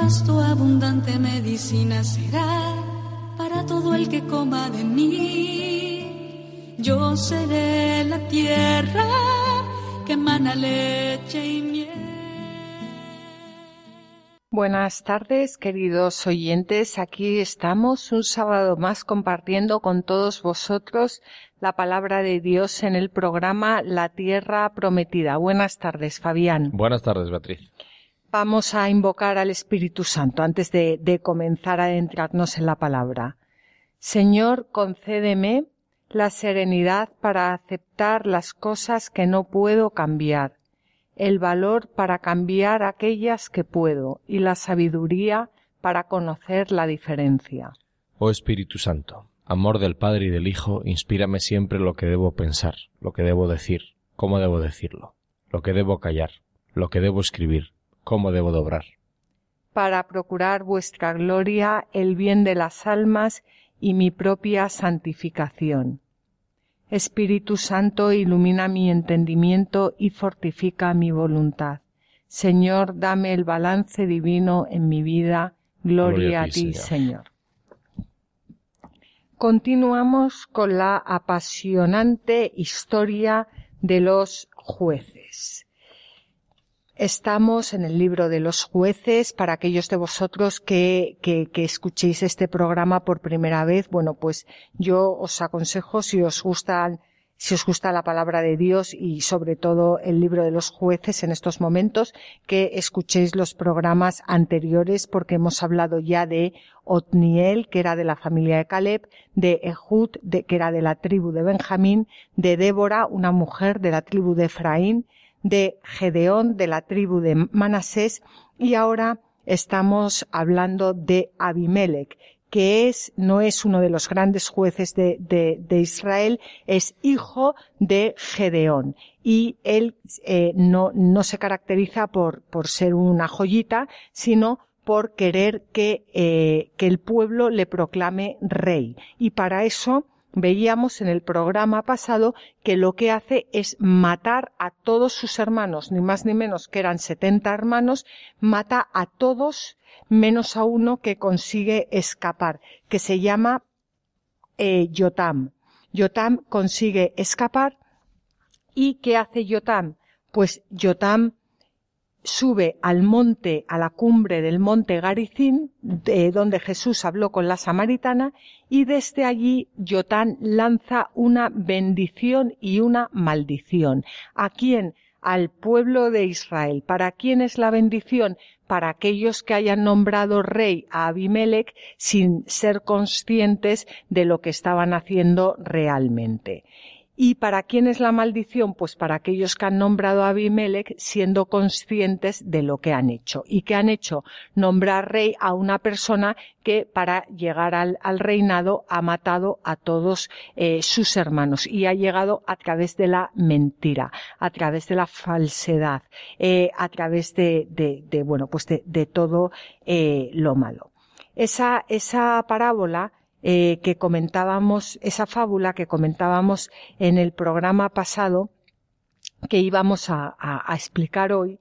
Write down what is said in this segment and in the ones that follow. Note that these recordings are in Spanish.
Pasto abundante medicina será para todo el que coma de mí. Yo seré la tierra que emana leche y miel. Buenas tardes, queridos oyentes. Aquí estamos un sábado más compartiendo con todos vosotros la palabra de Dios en el programa La Tierra Prometida. Buenas tardes, Fabián. Buenas tardes, Beatriz. Vamos a invocar al Espíritu Santo antes de, comenzar a adentrarnos en la palabra. Señor, concédeme la serenidad para aceptar las cosas que no puedo cambiar, el valor para cambiar aquellas que puedo y la sabiduría para conocer la diferencia. Oh Espíritu Santo, amor del Padre y del Hijo, inspírame siempre lo que debo pensar, lo que debo decir, cómo debo decirlo, lo que debo callar, lo que debo escribir, cómo debo dobrar. para procurar vuestra gloria, el bien de las almas y mi propia santificación. Espíritu Santo, ilumina mi entendimiento y fortifica mi voluntad. Señor, dame el balance divino en mi vida. Gloria, a ti, Señor. Continuamos con la apasionante historia de los jueces. Estamos en el libro de los jueces. Para aquellos de vosotros que, que, que, escuchéis este programa por primera vez, bueno, pues yo os aconsejo si os gustan, si os gusta la palabra de Dios y sobre todo el libro de los jueces en estos momentos, que escuchéis los programas anteriores porque hemos hablado ya de Otniel, que era de la familia de Caleb, de Ehud, que era de la tribu de Benjamín, de Débora, una mujer de la tribu de Efraín, de Gedeón de la tribu de Manasés y ahora estamos hablando de Abimelech, que es, no es uno de los grandes jueces de, de, de Israel, es hijo de Gedeón. Y él eh, no, no se caracteriza por, por ser una joyita, sino por querer que, eh, que el pueblo le proclame rey. Y para eso, veíamos en el programa pasado que lo que hace es matar a todos sus hermanos, ni más ni menos que eran 70 hermanos, mata a todos menos a uno que consigue escapar, que se llama eh, Yotam. Yotam consigue escapar y ¿qué hace Yotam? Pues Yotam sube al monte, a la cumbre del monte Garicín, de donde Jesús habló con la samaritana, y desde allí Yotán lanza una bendición y una maldición. ¿A quién? Al pueblo de Israel. ¿Para quién es la bendición? Para aquellos que hayan nombrado rey a Abimelech sin ser conscientes de lo que estaban haciendo realmente. ¿Y para quién es la maldición? Pues para aquellos que han nombrado a Abimelech siendo conscientes de lo que han hecho. ¿Y qué han hecho? Nombrar rey a una persona que para llegar al, reinado ha matado a todos eh, sus hermanos y ha llegado a través de la mentira, a través de la falsedad, eh, a través de, de, de, bueno, pues de, de todo eh, lo malo. Esa, esa parábola eh, que comentábamos, esa fábula que comentábamos en el programa pasado, que íbamos a, explicar hoy,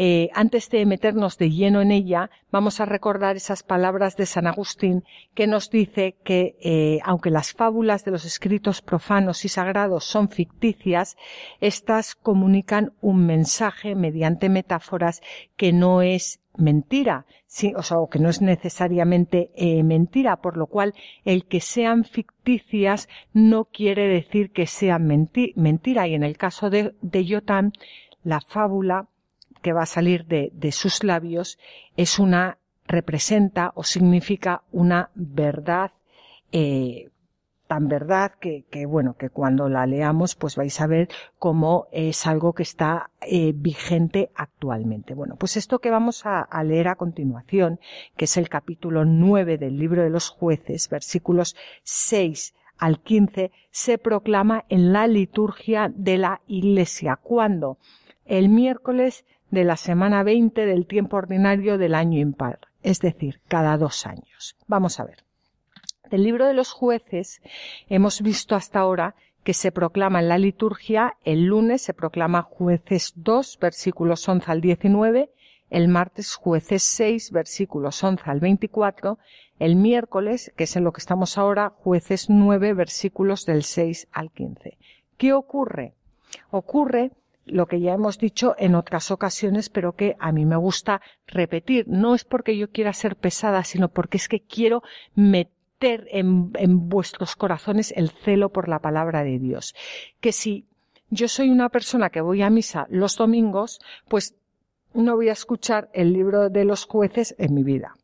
eh, antes de meternos de lleno en ella, vamos a recordar esas palabras de San Agustín que nos dice que, eh, aunque las fábulas de los escritos profanos y sagrados son ficticias, éstas comunican un mensaje mediante metáforas que no es mentira, sí, o sea, o que no es necesariamente eh, mentira, por lo cual el que sean ficticias no quiere decir que sean mentira. Y en el caso de, de Yotam, la fábula que va a salir de, de sus labios es una, representa o significa una verdad eh, tan verdad que, que, bueno, que cuando la leamos pues vais a ver cómo es algo que está eh, vigente actualmente. Bueno, pues esto que vamos a, leer a continuación, que es el capítulo 9 del libro de los jueces, versículos 6 al 15, se proclama en la liturgia de la iglesia. cuando El miércoles de la semana 20 del tiempo ordinario del año impar, es decir, cada dos años. Vamos a ver. Del libro de los jueces hemos visto hasta ahora que se proclama en la liturgia, el lunes se proclama jueces 2, versículos 11 al 19, el martes jueces 6, versículos 11 al 24, el miércoles, que es en lo que estamos ahora, jueces 9, versículos del 6 al 15. ¿Qué ocurre? Ocurre lo que ya hemos dicho en otras ocasiones, pero que a mí me gusta repetir. No es porque yo quiera ser pesada, sino porque es que quiero meter en, en vuestros corazones el celo por la palabra de Dios. Que si yo soy una persona que voy a misa los domingos, pues no voy a escuchar el libro de los jueces en mi vida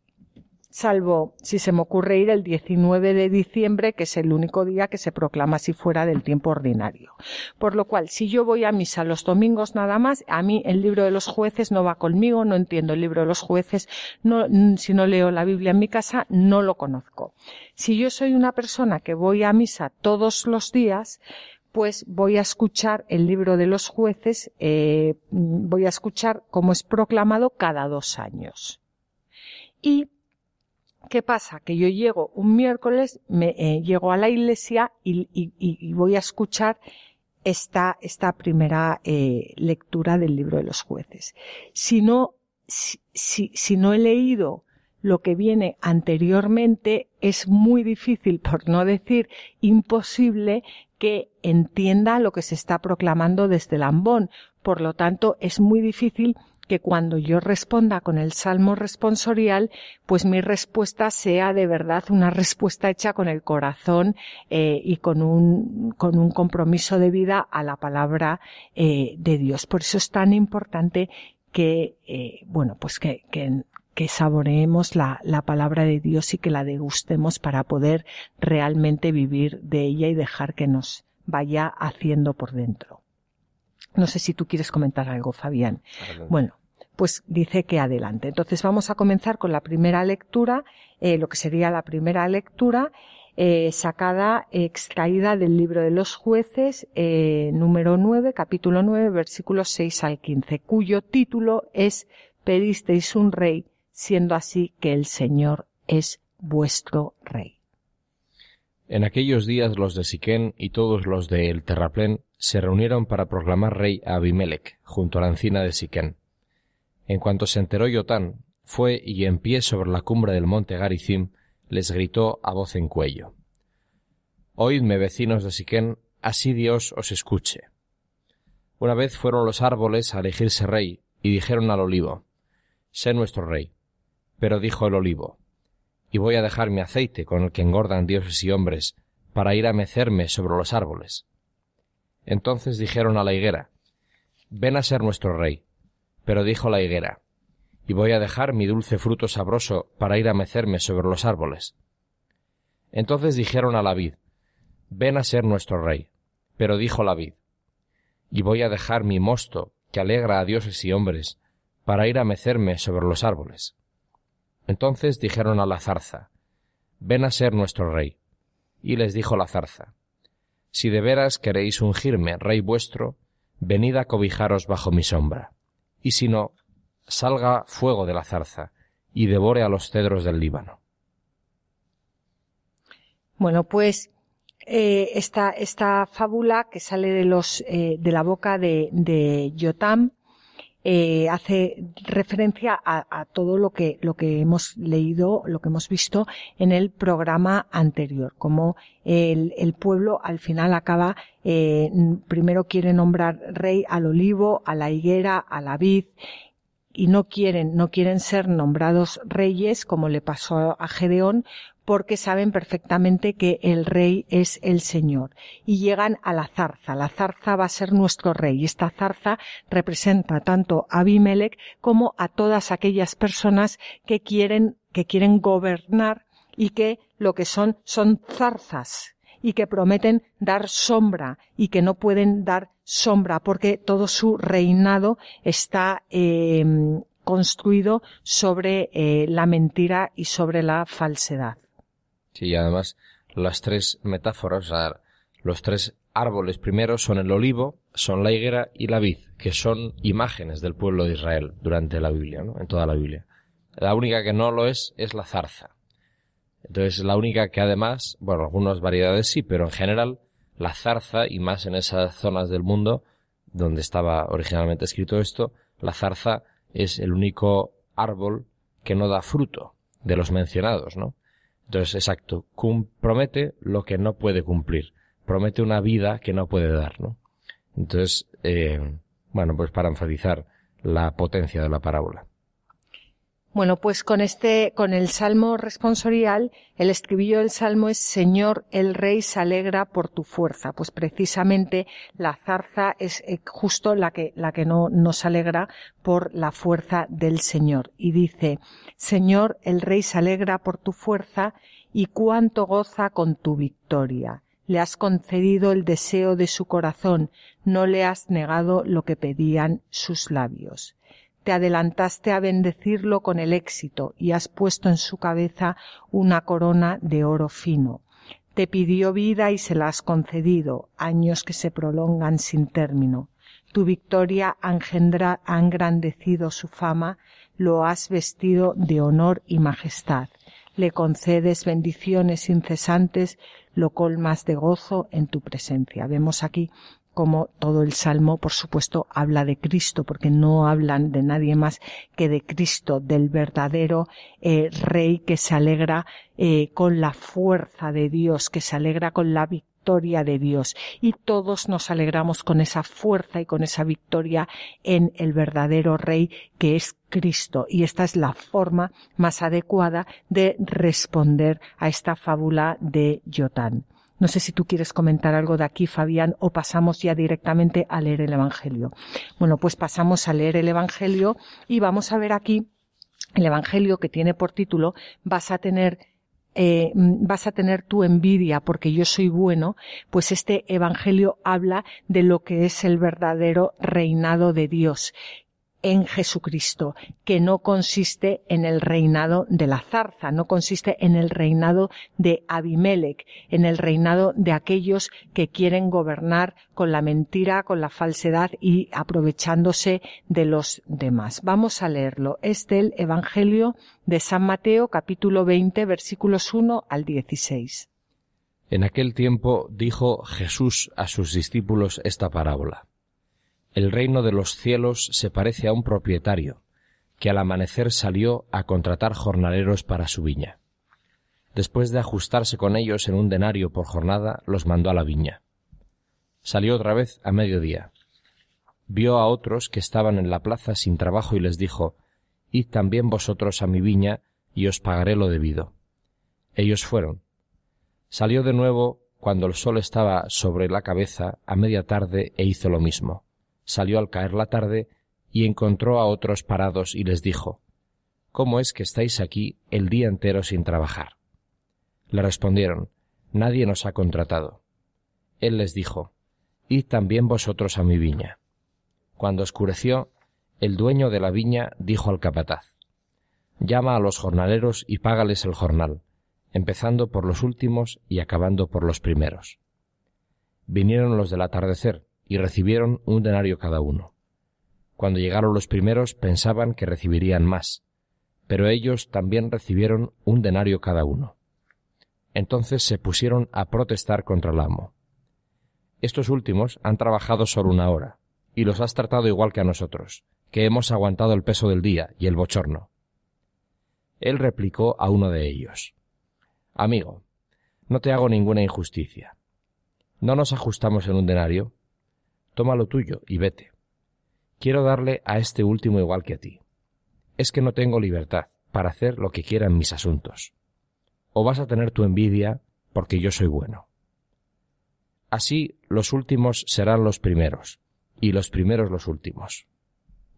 salvo si se me ocurre ir el 19 de diciembre, que es el único día que se proclama si fuera del tiempo ordinario. Por lo cual, si yo voy a misa los domingos nada más, a mí el libro de los jueces no va conmigo, no entiendo el libro de los jueces, no, si no leo la Biblia en mi casa, no lo conozco. Si yo soy una persona que voy a misa todos los días, pues voy a escuchar el libro de los jueces, eh, voy a escuchar cómo es proclamado cada dos años. Y ¿Qué pasa? Que yo llego un miércoles, me eh, llego a la iglesia y, voy a escuchar esta, esta primera eh, lectura del libro de los jueces. Si no, si, si, si no he leído lo que viene anteriormente, es muy difícil, por no decir imposible, que entienda lo que se está proclamando desde el ambón. Por lo tanto, es muy difícil que cuando yo responda con el salmo responsorial, pues mi respuesta sea de verdad una respuesta hecha con el corazón eh, y con un, con un compromiso de vida a la palabra eh, de Dios. Por eso es tan importante que, eh, bueno, pues que, que, que saboreemos la, la, palabra de Dios y que la degustemos para poder realmente vivir de ella y dejar que nos vaya haciendo por dentro. No sé si tú quieres comentar algo, Fabián. Bueno, pues dice que adelante. Entonces vamos a comenzar con la primera lectura, eh, lo que sería la primera lectura, eh, sacada, extraída del libro de los jueces, eh, número 9, capítulo 9, versículos 6 al 15, cuyo título es Pedisteis un rey, siendo así que el Señor es vuestro rey. En aquellos días los de Siquén y todos los de El Terraplén se reunieron para proclamar rey a Abimelech, junto a la encina de Siquén. En cuanto se enteró Yotán, fue y en pie sobre la cumbre del monte Garizim les gritó a voz en cuello. Oídme, vecinos de Siquén, así Dios os escuche. Una vez fueron los árboles a elegirse rey y dijeron al olivo, sé nuestro rey. Pero dijo el olivo, y voy a dejar mi aceite con el que engordan dioses y hombres, para ir a mecerme sobre los árboles. Entonces dijeron a la higuera, Ven a ser nuestro rey. Pero dijo la higuera, Y voy a dejar mi dulce fruto sabroso para ir a mecerme sobre los árboles. Entonces dijeron a la vid, Ven a ser nuestro rey. Pero dijo la vid, Y voy a dejar mi mosto, que alegra a dioses y hombres, para ir a mecerme sobre los árboles. Entonces dijeron a la zarza, Ven a ser nuestro rey. Y les dijo la zarza, si de veras queréis ungirme, rey vuestro, venid a cobijaros bajo mi sombra. Y si no, salga fuego de la zarza y devore a los cedros del Líbano. Bueno, pues eh, esta, esta fábula que sale de los eh, de la boca de, de Yotam eh, hace referencia a, a, todo lo que, lo que hemos leído, lo que hemos visto en el programa anterior, como el, el pueblo al final acaba, eh, primero quiere nombrar rey al olivo, a la higuera, a la vid, y no quieren, no quieren ser nombrados reyes como le pasó a Gedeón porque saben perfectamente que el rey es el Señor. Y llegan a la zarza. La zarza va a ser nuestro rey. Esta zarza representa tanto a Abimelech como a todas aquellas personas que quieren, que quieren gobernar y que lo que son son zarzas y que prometen dar sombra y que no pueden dar sombra porque todo su reinado está eh, construido sobre eh, la mentira y sobre la falsedad. Sí, y además las tres metáforas, o los tres árboles primeros son el olivo, son la higuera y la vid, que son imágenes del pueblo de Israel durante la Biblia, ¿no? En toda la Biblia. La única que no lo es es la zarza. Entonces, la única que además, bueno, algunas variedades sí, pero en general, la zarza, y más en esas zonas del mundo donde estaba originalmente escrito esto, la zarza es el único árbol que no da fruto de los mencionados, ¿no? Entonces, exacto, promete lo que no puede cumplir, promete una vida que no puede dar, ¿no? Entonces, eh, bueno, pues para enfatizar la potencia de la parábola. Bueno, pues con este, con el salmo responsorial, el estribillo del salmo es Señor, el rey se alegra por tu fuerza. Pues precisamente la zarza es eh, justo la que, la que no nos alegra por la fuerza del Señor. Y dice, Señor, el rey se alegra por tu fuerza y cuánto goza con tu victoria. Le has concedido el deseo de su corazón, no le has negado lo que pedían sus labios te adelantaste a bendecirlo con el éxito y has puesto en su cabeza una corona de oro fino. Te pidió vida y se la has concedido, años que se prolongan sin término. Tu victoria ha engrandecido su fama, lo has vestido de honor y majestad. Le concedes bendiciones incesantes, lo colmas de gozo en tu presencia. Vemos aquí como todo el salmo, por supuesto, habla de Cristo, porque no hablan de nadie más que de Cristo, del verdadero eh, Rey que se alegra eh, con la fuerza de Dios, que se alegra con la victoria de Dios. Y todos nos alegramos con esa fuerza y con esa victoria en el verdadero Rey que es Cristo. Y esta es la forma más adecuada de responder a esta fábula de Jotán. No sé si tú quieres comentar algo de aquí, Fabián, o pasamos ya directamente a leer el Evangelio. Bueno, pues pasamos a leer el Evangelio y vamos a ver aquí el Evangelio que tiene por título Vas a tener eh, vas a tener tu envidia porque yo soy bueno, pues este Evangelio habla de lo que es el verdadero reinado de Dios en Jesucristo, que no consiste en el reinado de la zarza, no consiste en el reinado de Abimelech, en el reinado de aquellos que quieren gobernar con la mentira, con la falsedad y aprovechándose de los demás. Vamos a leerlo. Es del Evangelio de San Mateo, capítulo 20, versículos 1 al 16. En aquel tiempo dijo Jesús a sus discípulos esta parábola. El reino de los cielos se parece a un propietario que al amanecer salió a contratar jornaleros para su viña. Después de ajustarse con ellos en un denario por jornada, los mandó a la viña. Salió otra vez a mediodía. Vio a otros que estaban en la plaza sin trabajo y les dijo Id también vosotros a mi viña y os pagaré lo debido. Ellos fueron. Salió de nuevo cuando el sol estaba sobre la cabeza a media tarde e hizo lo mismo salió al caer la tarde y encontró a otros parados y les dijo ¿Cómo es que estáis aquí el día entero sin trabajar? Le respondieron Nadie nos ha contratado. Él les dijo Id también vosotros a mi viña. Cuando oscureció, el dueño de la viña dijo al capataz Llama a los jornaleros y págales el jornal, empezando por los últimos y acabando por los primeros. Vinieron los del atardecer, y recibieron un denario cada uno. Cuando llegaron los primeros pensaban que recibirían más, pero ellos también recibieron un denario cada uno. Entonces se pusieron a protestar contra el amo. Estos últimos han trabajado solo una hora, y los has tratado igual que a nosotros, que hemos aguantado el peso del día y el bochorno. Él replicó a uno de ellos Amigo, no te hago ninguna injusticia. ¿No nos ajustamos en un denario? Toma lo tuyo y vete. Quiero darle a este último igual que a ti. es que no tengo libertad para hacer lo que quieran mis asuntos. O vas a tener tu envidia porque yo soy bueno. Así los últimos serán los primeros, y los primeros los últimos.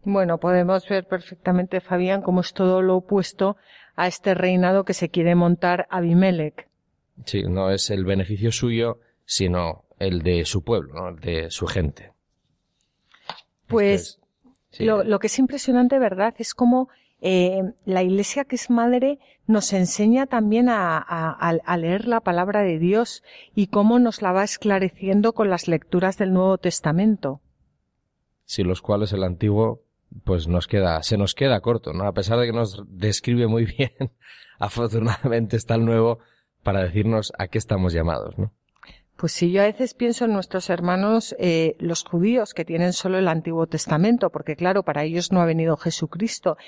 Bueno, podemos ver perfectamente, Fabián, cómo es todo lo opuesto a este reinado que se quiere montar Abimelech. Sí, no es el beneficio suyo, sino el de su pueblo, ¿no? el de su gente. Pues lo, que es impresionante, ¿verdad? Es como eh, la Iglesia que es madre nos enseña también a, a, leer la palabra de Dios y cómo nos la va esclareciendo con las lecturas del Nuevo Testamento. Sí, los cuales el Antiguo pues nos queda, se nos queda corto, ¿no? A pesar de que nos describe muy bien, afortunadamente está el Nuevo para decirnos a qué estamos llamados, ¿no? Pues sí, yo a veces pienso en nuestros hermanos, eh, los judíos, que tienen solo el Antiguo Testamento, porque claro, para ellos no ha venido Jesucristo.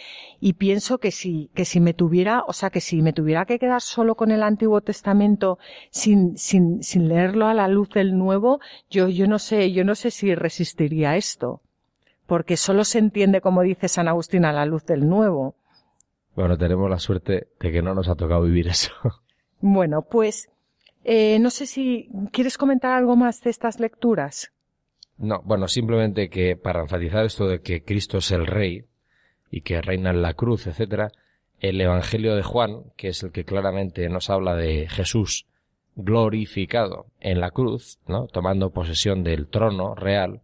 Y pienso que si, que si me tuviera, o sea, que si me tuviera que quedar solo con el Antiguo Testamento sin, sin, sin leerlo a la luz del Nuevo, yo, yo no sé, yo no sé si resistiría esto. Porque solo se entiende, como dice San Agustín, a la luz del Nuevo. Bueno, tenemos la suerte de que no nos ha tocado vivir eso. Bueno, pues, eh, no sé si quieres comentar algo más de estas lecturas. No, bueno, simplemente que para enfatizar esto de que Cristo es el Rey y que reina en la cruz, etcétera, el Evangelio de Juan, que es el que claramente nos habla de Jesús glorificado en la cruz, ¿no? tomando posesión del trono real,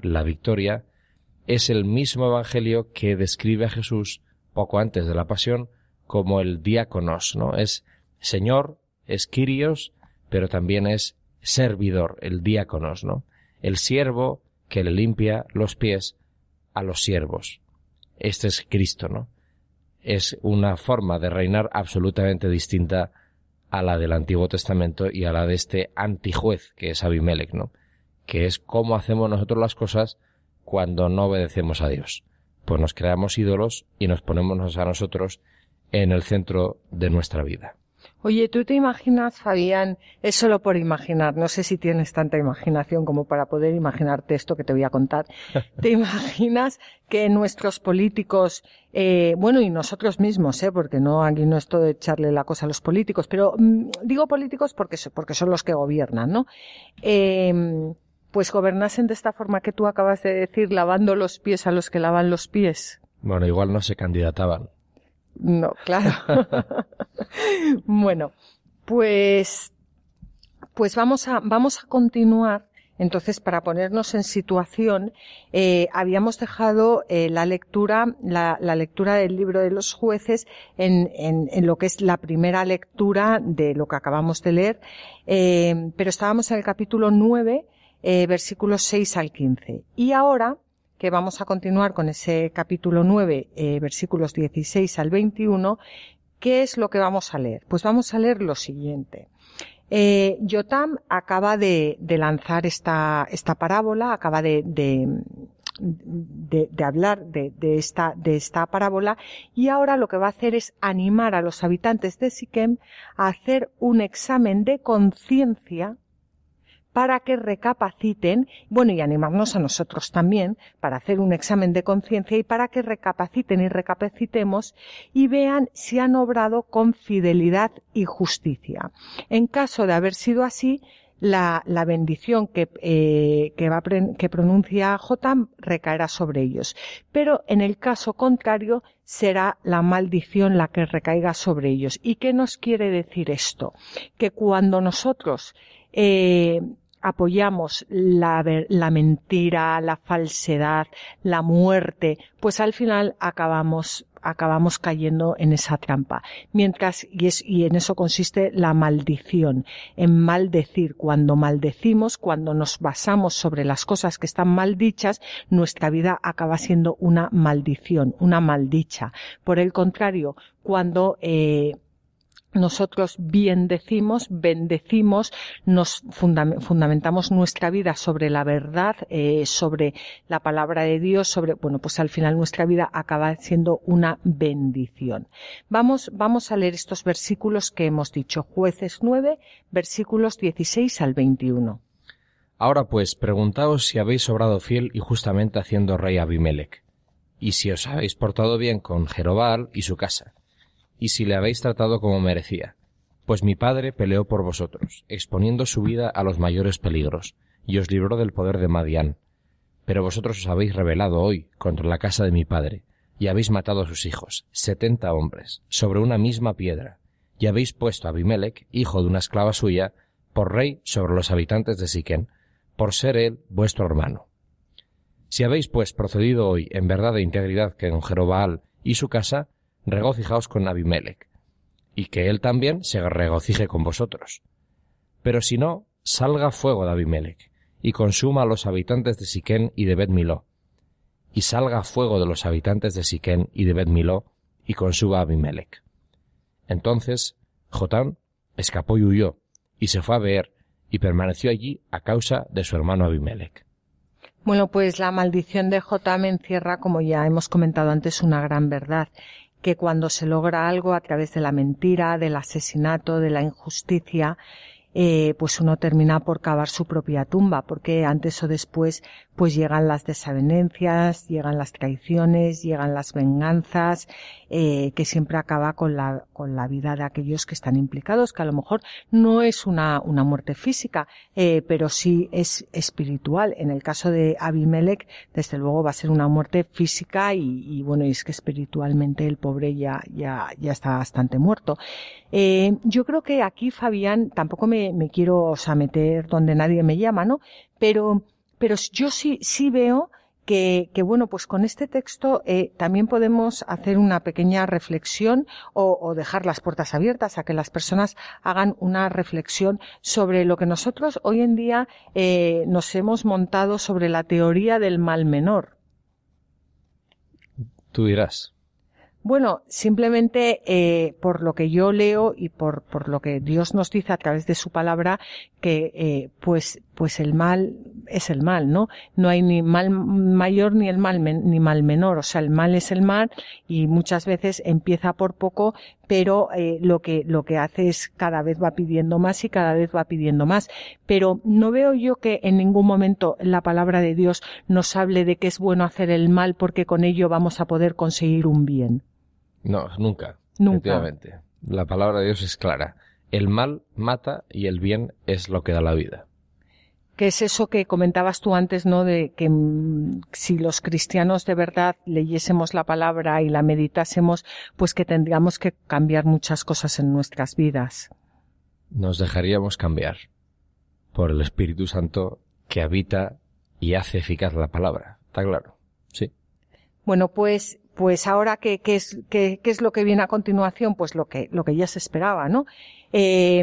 la victoria, es el mismo Evangelio que describe a Jesús poco antes de la pasión como el diáconos, ¿no? Es Señor, es Kyrios, pero también es servidor, el diáconos, ¿no? El siervo que le limpia los pies a los siervos. Este es Cristo, ¿no? Es una forma de reinar absolutamente distinta a la del Antiguo Testamento y a la de este antijuez que es Abimelech, ¿no? Que es cómo hacemos nosotros las cosas cuando no obedecemos a Dios. Pues nos creamos ídolos y nos ponemos a nosotros en el centro de nuestra vida. Oye, ¿tú te imaginas, Fabián, es solo por imaginar, no sé si tienes tanta imaginación como para poder imaginarte esto que te voy a contar, ¿te imaginas que nuestros políticos, eh, bueno, y nosotros mismos, eh, porque no, aquí no es todo echarle la cosa a los políticos, pero mm, digo políticos porque, porque son los que gobiernan, ¿no? Eh, pues gobernasen de esta forma que tú acabas de decir, lavando los pies a los que lavan los pies. Bueno, igual no se candidataban. No, claro. bueno, pues, pues vamos a, vamos a continuar. Entonces, para ponernos en situación, eh, habíamos dejado eh, la lectura, la, la, lectura del libro de los jueces en, en, en, lo que es la primera lectura de lo que acabamos de leer, eh, pero estábamos en el capítulo 9, eh, versículos 6 al 15. Y ahora vamos a continuar con ese capítulo 9, eh, versículos 16 al 21, ¿qué es lo que vamos a leer? Pues vamos a leer lo siguiente. Eh, Yotam acaba de, lanzar esta, esta parábola, acaba de, de, hablar de, esta, de esta parábola y ahora lo que va a hacer es animar a los habitantes de Siquem a hacer un examen de conciencia para que recapaciten, bueno, y animarnos a nosotros también para hacer un examen de conciencia y para que recapaciten y recapacitemos y vean si han obrado con fidelidad y justicia. En caso de haber sido así, la, la bendición que, eh, que, va, que pronuncia Jotam recaerá sobre ellos. Pero en el caso contrario será la maldición la que recaiga sobre ellos. ¿Y qué nos quiere decir esto? Que cuando nosotros eh, apoyamos la, la mentira, la falsedad, la muerte, pues al final acabamos acabamos cayendo en esa trampa. Mientras, y, es, y en eso consiste la maldición, en maldecir. Cuando maldecimos, cuando nos basamos sobre las cosas que están mal dichas, nuestra vida acaba siendo una maldición, una maldicha. Por el contrario, cuando eh, nosotros bien decimos, bendecimos, nos fundamentamos nuestra vida sobre la verdad, eh, sobre la palabra de Dios, sobre, bueno, pues al final nuestra vida acaba siendo una bendición. Vamos, vamos a leer estos versículos que hemos dicho. Jueces 9, versículos 16 al 21. Ahora pues, preguntaos si habéis obrado fiel y justamente haciendo rey Abimelech y si os habéis portado bien con Jerobal y su casa, y si le habéis tratado como merecía. Pues mi padre peleó por vosotros, exponiendo su vida a los mayores peligros, y os libró del poder de Madián. Pero vosotros os habéis rebelado hoy contra la casa de mi padre, y habéis matado a sus hijos, setenta hombres, sobre una misma piedra, y habéis puesto a Abimelech, hijo de una esclava suya, por rey sobre los habitantes de Siquén, por ser él vuestro hermano. Si habéis pues procedido hoy en verdad de integridad con Jerobaal y su casa, regocijaos con Abimelech, y que él también se regocije con vosotros. Pero si no, salga fuego de Abimelech, y consuma a los habitantes de Siquén y de bet y salga fuego de los habitantes de Siquén y de bet y consuma a Abimelech. Entonces Jotán escapó y huyó, y se fue a ver, y permaneció allí a causa de su hermano Abimelech. Bueno, pues la maldición de Jotam encierra, como ya hemos comentado antes, una gran verdad, que cuando se logra algo a través de la mentira, del asesinato, de la injusticia, eh, pues uno termina por cavar su propia tumba, porque antes o después pues llegan las desavenencias, llegan las traiciones, llegan las venganzas, eh, que siempre acaba con la, con la vida de aquellos que están implicados, que a lo mejor no es una, una muerte física, eh, pero sí es espiritual. En el caso de Abimelech, desde luego va a ser una muerte física y, y bueno, es que espiritualmente el pobre ya, ya, ya está bastante muerto. Eh, yo creo que aquí, Fabián, tampoco me, me quiero, o sea, meter donde nadie me llama, ¿no? Pero, pero yo sí, sí veo que, que, bueno, pues con este texto eh, también podemos hacer una pequeña reflexión o, o, dejar las puertas abiertas a que las personas hagan una reflexión sobre lo que nosotros hoy en día eh, nos hemos montado sobre la teoría del mal menor. Tú dirás. Bueno, simplemente eh, por lo que yo leo y por, por lo que Dios nos dice a través de su palabra, que eh, pues, pues el mal es el mal, ¿no? No hay ni mal mayor ni el mal ni mal menor, o sea, el mal es el mal y muchas veces empieza por poco, pero eh, lo que lo que hace es cada vez va pidiendo más y cada vez va pidiendo más. Pero no veo yo que en ningún momento la palabra de Dios nos hable de que es bueno hacer el mal porque con ello vamos a poder conseguir un bien. No, nunca. Nunca. Efectivamente. La palabra de Dios es clara. El mal mata y el bien es lo que da la vida. Que es eso que comentabas tú antes, ¿no? De que mm, si los cristianos de verdad leyésemos la palabra y la meditásemos, pues que tendríamos que cambiar muchas cosas en nuestras vidas. Nos dejaríamos cambiar por el Espíritu Santo que habita y hace eficaz la palabra. ¿Está claro? Sí. Bueno, pues pues ahora qué, qué es qué, es lo que viene a continuación pues lo que lo que ya se esperaba no eh,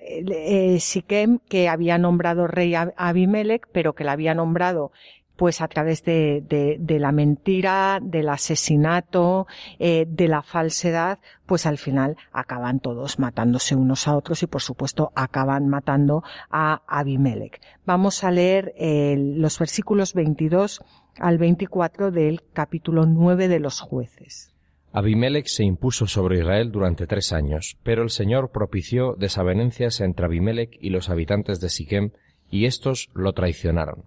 eh, Siquem que había nombrado rey a Abimelech pero que la había nombrado pues a través de, de, de la mentira, del asesinato, eh, de la falsedad, pues al final acaban todos matándose unos a otros y por supuesto acaban matando a Abimelech. Vamos a leer eh, los versículos 22 al 24 del capítulo 9 de los jueces. Abimelech se impuso sobre Israel durante tres años, pero el Señor propició desavenencias entre Abimelech y los habitantes de Siquem, y éstos lo traicionaron.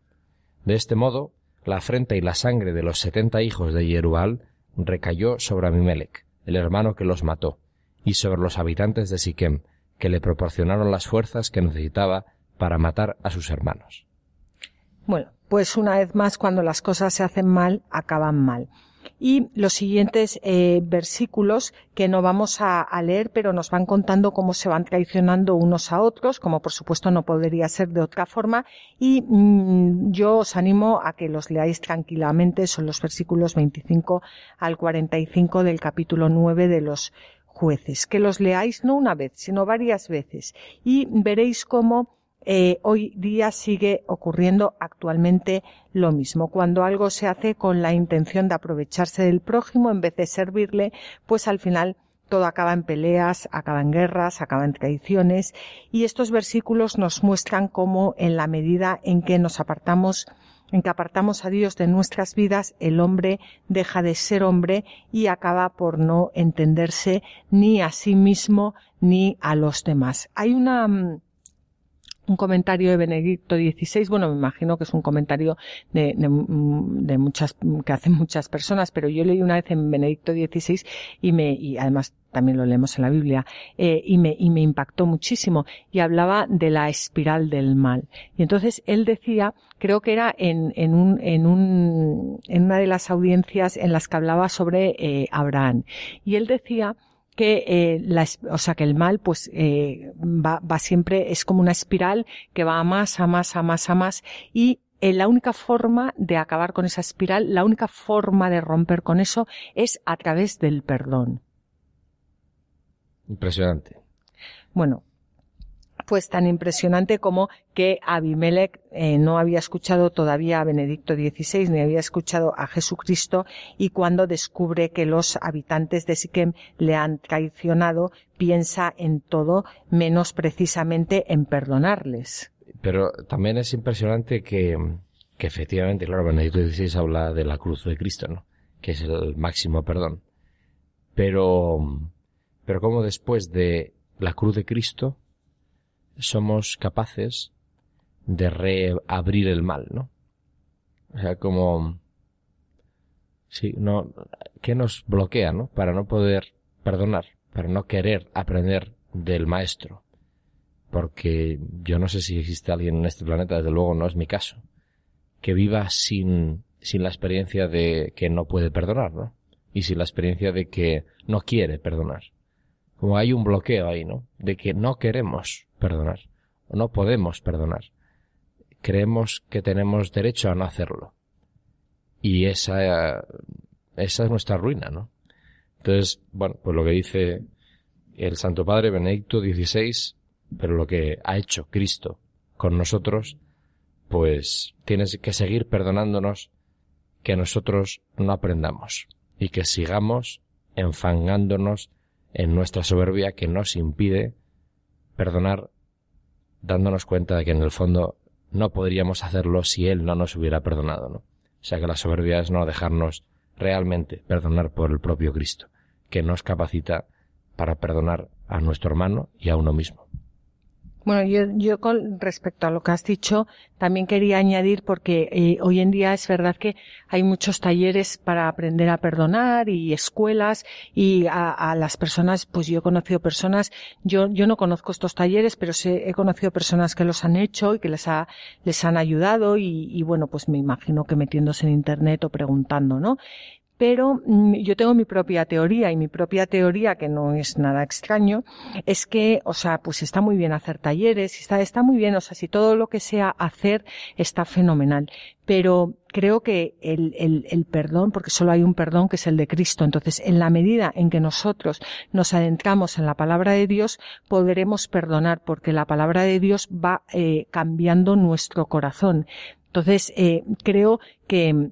De este modo, la afrenta y la sangre de los setenta hijos de Jerubal recayó sobre Abimelech, el hermano que los mató, y sobre los habitantes de Siquem, que le proporcionaron las fuerzas que necesitaba para matar a sus hermanos. Bueno, pues una vez más cuando las cosas se hacen mal, acaban mal. Y los siguientes eh, versículos que no vamos a, leer, pero nos van contando cómo se van traicionando unos a otros, como por supuesto no podría ser de otra forma. Y mmm, yo os animo a que los leáis tranquilamente. Son los versículos 25 al 45 del capítulo 9 de los jueces. Que los leáis no una vez, sino varias veces. Y veréis cómo eh, hoy día sigue ocurriendo actualmente lo mismo. Cuando algo se hace con la intención de aprovecharse del prójimo en vez de servirle, pues al final todo acaba en peleas, acaba en guerras, acaba en traiciones y estos versículos nos muestran cómo en la medida en que nos apartamos en que apartamos a Dios de nuestras vidas, el hombre deja de ser hombre y acaba por no entenderse ni a sí mismo ni a los demás. Hay una, mm, un comentario de Benedicto XVI, bueno, me imagino que es un comentario de, de, muchas, que hacen muchas personas, pero yo leí una vez en Benedicto XVI y me, y además también lo leemos en la Biblia, eh, y me, y me impactó muchísimo, y hablaba de la espiral del mal. Y entonces él decía, creo que era en, en un, en un, en una de las audiencias en las que hablaba sobre eh, Abraham, y él decía que eh, la, o sea que el mal pues eh, va, va siempre es como una espiral que va a más a más a más a más y eh, la única forma de acabar con esa espiral, la única forma de romper con eso es a través del perdón. Impresionante. Bueno, pues tan impresionante como que Abimelech eh, no había escuchado todavía a Benedicto XVI ni había escuchado a Jesucristo y cuando descubre que los habitantes de Siquem le han traicionado piensa en todo menos precisamente en perdonarles. Pero también es impresionante que, efectivamente, claro, Benedicto XVI habla de la cruz de Cristo, ¿no? Que es el máximo perdón. Pero, pero como después de la cruz de Cristo somos capaces de reabrir el mal, ¿no? O sea, como, sí, no, ¿qué nos bloquea, no? Para no poder perdonar, para no querer aprender del maestro. Porque yo no sé si existe alguien en este planeta, desde luego no es mi caso, que viva sin, sin la experiencia de que no puede perdonar, ¿no? Y sin la experiencia de que no quiere perdonar. Como hay un bloqueo ahí, ¿no? De que no queremos perdonar, no podemos perdonar. Creemos que tenemos derecho a no hacerlo. Y esa, esa es nuestra ruina, ¿no? Entonces, bueno, pues lo que dice el Santo Padre Benedicto XVI, pero lo que ha hecho Cristo con nosotros, pues tienes que seguir perdonándonos que nosotros no aprendamos y que sigamos enfangándonos en nuestra soberbia que nos impide perdonar dándonos cuenta de que en el fondo no podríamos hacerlo si Él no nos hubiera perdonado, ¿no? O sea que la soberbia es no dejarnos realmente perdonar por el propio Cristo, que nos capacita para perdonar a nuestro hermano y a uno mismo. Bueno, yo, yo con respecto a lo que has dicho, también quería añadir porque eh, hoy en día es verdad que hay muchos talleres para aprender a perdonar y escuelas y a, las personas, pues yo he conocido personas, yo, yo no conozco estos talleres, pero sé, he conocido personas que los han hecho y que les ha, les han ayudado y, y bueno, pues me imagino que metiéndose en internet o preguntando, ¿no? Pero mm, yo tengo mi propia teoría y mi propia teoría, que no es nada extraño, es que, o sea, pues está muy bien hacer talleres, está, está muy bien, o sea, si todo lo que sea hacer está fenomenal, pero creo que el, el, el perdón, porque solo hay un perdón que es el de Cristo, entonces en la medida en que nosotros nos adentramos en la palabra de Dios, podremos perdonar, porque la palabra de Dios va eh, cambiando nuestro corazón. Entonces, eh, creo que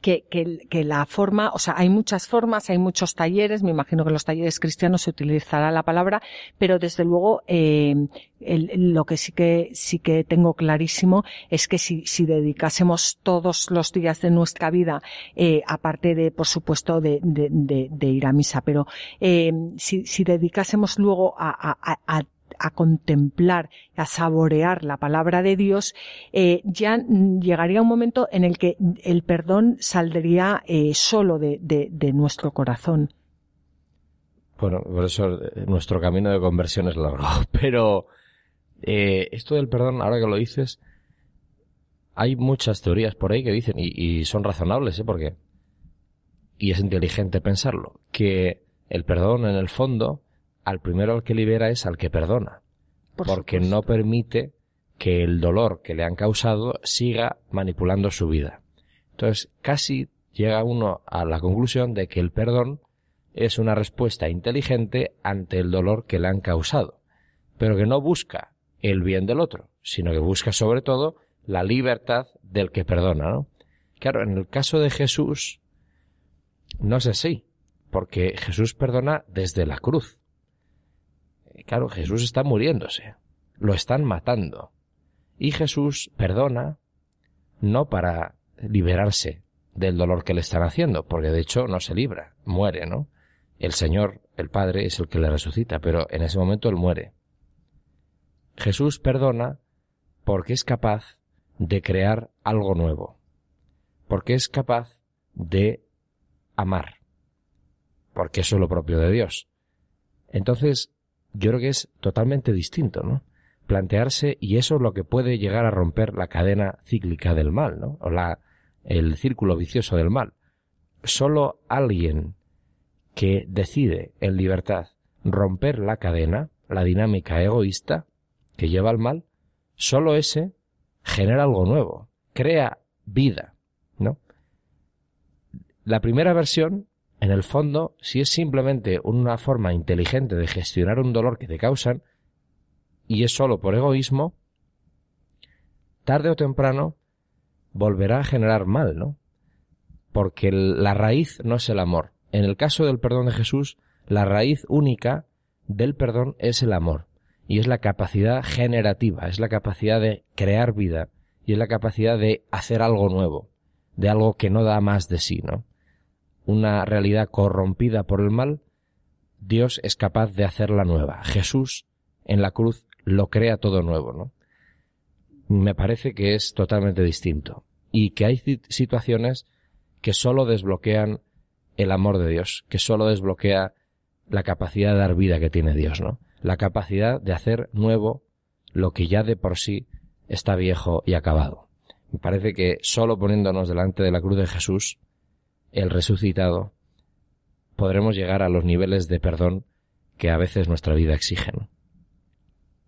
que, que, que, la forma, o sea, hay muchas formas, hay muchos talleres, me imagino que los talleres cristianos se utilizará la palabra, pero desde luego eh, lo que sí que sí que tengo clarísimo es que si, si dedicásemos todos los días de nuestra vida, eh, aparte de, por supuesto, de, de, de, de ir a misa, pero eh, si, si dedicásemos luego a, a, a a contemplar, a saborear la palabra de Dios, eh, ya llegaría un momento en el que el perdón saldría eh, solo de, nuestro corazón. Bueno, por eso eh, nuestro camino de conversión es largo. Pero esto del perdón, ahora que lo dices, hay muchas teorías por ahí que dicen, y, y son razonables, ¿eh? Porque, y es inteligente pensarlo, que el perdón en el fondo al primero al que libera es al que perdona, porque no permite que el dolor que le han causado siga manipulando su vida. Entonces, casi llega uno a la conclusión de que el perdón es una respuesta inteligente ante el dolor que le han causado, pero que no busca el bien del otro, sino que busca sobre todo la libertad del que perdona, ¿no? Claro, en el caso de Jesús no es así, porque Jesús perdona desde la cruz. Claro, Jesús está muriéndose. Lo están matando. Y Jesús perdona no para liberarse del dolor que le están haciendo, porque de hecho no se libra, muere, ¿no? El Señor, el Padre, es el que le resucita, pero en ese momento él muere. Jesús perdona porque es capaz de crear algo nuevo, porque es capaz de amar, porque eso es lo propio de Dios. Entonces, yo creo que es totalmente distinto, ¿no? Plantearse, y eso es lo que puede llegar a romper la cadena cíclica del mal, ¿no? O la, el círculo vicioso del mal. Solo alguien que decide en libertad romper la cadena, la dinámica egoísta que lleva al mal, solo ese genera algo nuevo, crea vida, ¿no? La primera versión, en el fondo, si es simplemente una forma inteligente de gestionar un dolor que te causan, y es solo por egoísmo, tarde o temprano volverá a generar mal, ¿no? Porque la raíz no es el amor. En el caso del perdón de Jesús, la raíz única del perdón es el amor. Y es la capacidad generativa, es la capacidad de crear vida, y es la capacidad de hacer algo nuevo, de algo que no da más de sí, ¿no? Una realidad corrompida por el mal, Dios es capaz de hacerla nueva. Jesús en la cruz lo crea todo nuevo, ¿no? Me parece que es totalmente distinto y que hay situaciones que solo desbloquean el amor de Dios, que solo desbloquea la capacidad de dar vida que tiene Dios, ¿no? La capacidad de hacer nuevo lo que ya de por sí está viejo y acabado. Me parece que solo poniéndonos delante de la cruz de Jesús, el resucitado, podremos llegar a los niveles de perdón que a veces nuestra vida exige.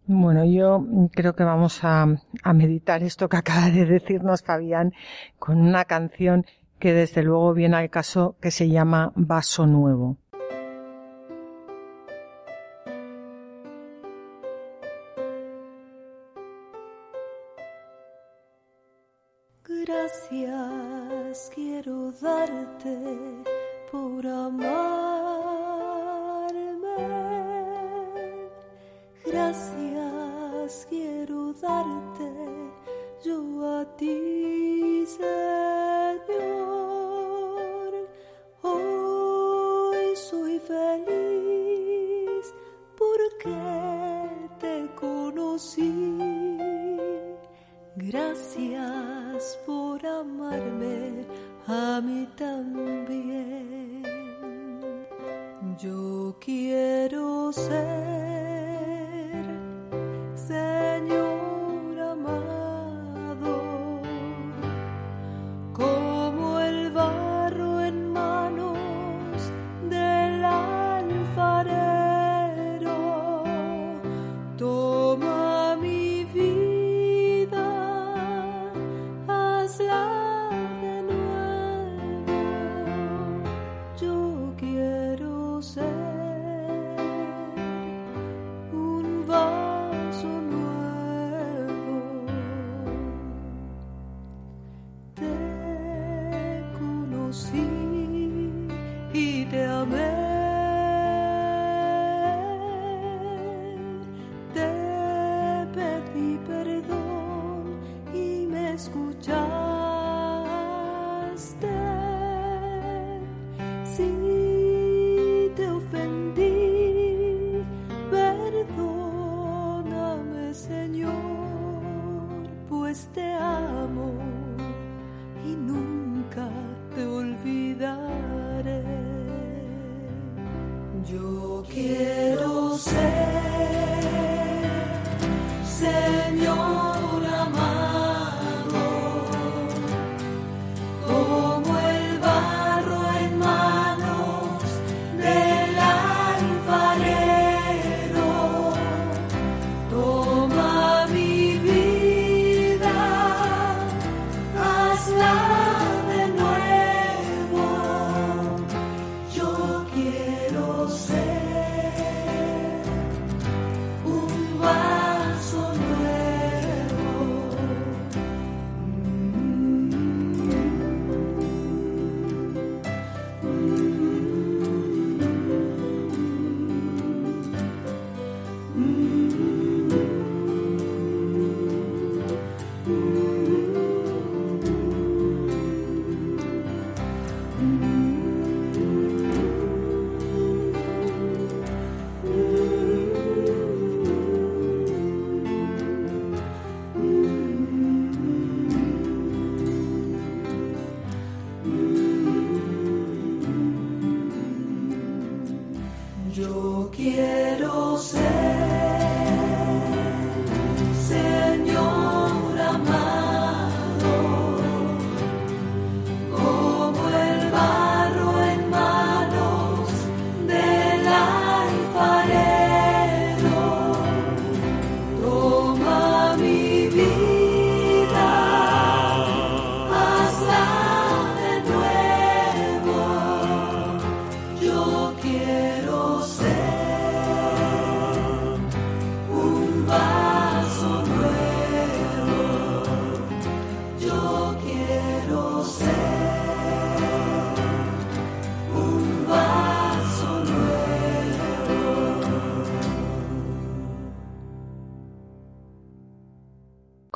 Bueno, yo creo que vamos a, a, meditar esto que acaba de decirnos Fabián con una canción que desde luego viene al caso que se llama Vaso Nuevo. Conocí y te Yeah.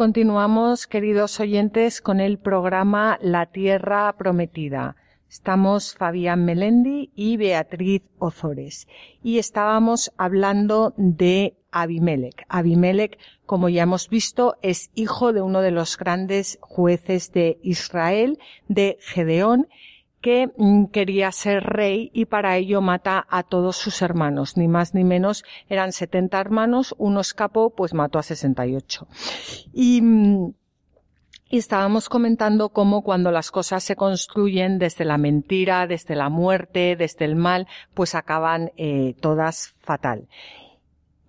Continuamos, queridos oyentes, con el programa La Tierra Prometida. Estamos Fabián Melendi y Beatriz Ozores. Y estábamos hablando de Abimelech. Abimelech, como ya hemos visto, es hijo de uno de los grandes jueces de Israel, de Gedeón, que mm, quería ser rey y para ello mata a todos sus hermanos, ni más ni menos, eran 70 hermanos, uno escapó, pues mató a 68. Y, mm, y estábamos comentando cómo cuando las cosas se construyen desde la mentira, desde la muerte, desde el mal, pues acaban eh, todas fatal.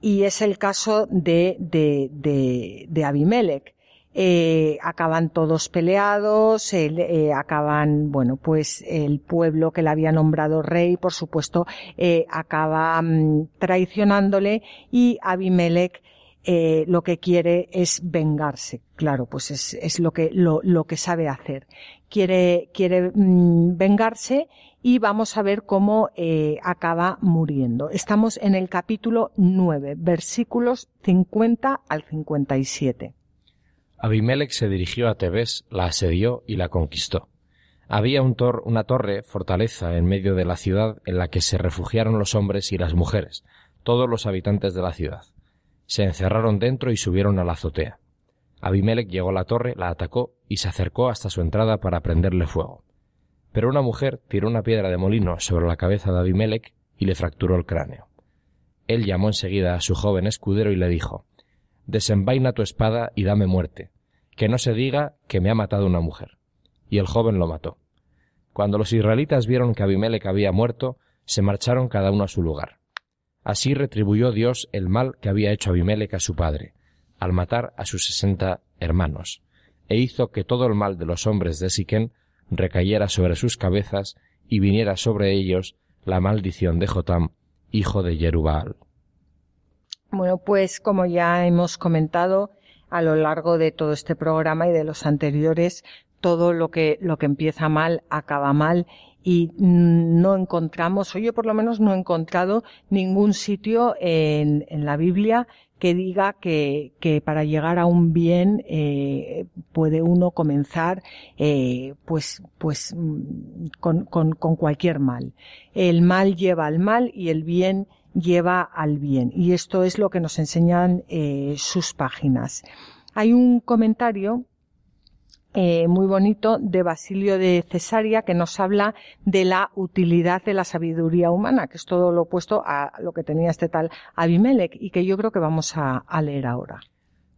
Y es el caso de, de, de, de Abimelech eh, acaban todos peleados, eh, acaban, bueno, pues el pueblo que le había nombrado rey, por supuesto, eh, acaba mm, traicionándole y Abimelech eh, lo que quiere es vengarse. Claro, pues es, es lo que, lo, lo, que sabe hacer. Quiere, quiere mm, vengarse y vamos a ver cómo eh, acaba muriendo. Estamos en el capítulo 9, versículos 50 al 57. Abimelech se dirigió a Tebes, la asedió y la conquistó. Había un una torre, fortaleza, en medio de la ciudad en la que se refugiaron los hombres y las mujeres, todos los habitantes de la ciudad. Se encerraron dentro y subieron a la azotea. Abimelech llegó a la torre, la atacó y se acercó hasta su entrada para prenderle fuego. Pero una mujer tiró una piedra de molino sobre la cabeza de Abimelech y le fracturó el cráneo. Él llamó enseguida a su joven escudero y le dijo desenvaina tu espada y dame muerte, que no se diga que me ha matado una mujer. Y el joven lo mató. Cuando los israelitas vieron que Abimelech había muerto, se marcharon cada uno a su lugar. Así retribuyó Dios el mal que había hecho Abimelech a su padre, al matar a sus sesenta hermanos, e hizo que todo el mal de los hombres de Siquén recayera sobre sus cabezas y viniera sobre ellos la maldición de Jotam, hijo de Jerubaal. Bueno, pues como ya hemos comentado a lo largo de todo este programa y de los anteriores, todo lo que, lo que empieza mal acaba mal y no encontramos, o yo por lo menos no he encontrado ningún sitio en, en la Biblia que diga que, que, para llegar a un bien eh, puede uno comenzar eh, pues pues con, con, con cualquier mal. El mal lleva al mal y el bien lleva al bien. Y esto es lo que nos enseñan eh, sus páginas. Hay un comentario eh, muy bonito de Basilio de Cesárea que nos habla de la utilidad de la sabiduría humana, que es todo lo opuesto a lo que tenía este tal Abimelech y que yo creo que vamos a, a leer ahora.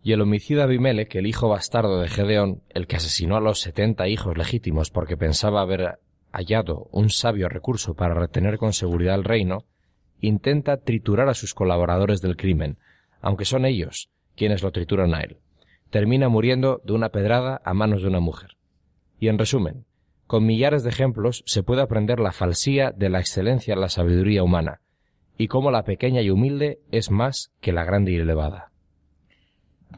Y el homicida Abimelech, el hijo bastardo de Gedeón, el que asesinó a los setenta hijos legítimos porque pensaba haber hallado un sabio recurso para retener con seguridad el reino, intenta triturar a sus colaboradores del crimen, aunque son ellos quienes lo trituran a él. Termina muriendo de una pedrada a manos de una mujer. Y en resumen, con millares de ejemplos se puede aprender la falsía de la excelencia en la sabiduría humana, y cómo la pequeña y humilde es más que la grande y elevada.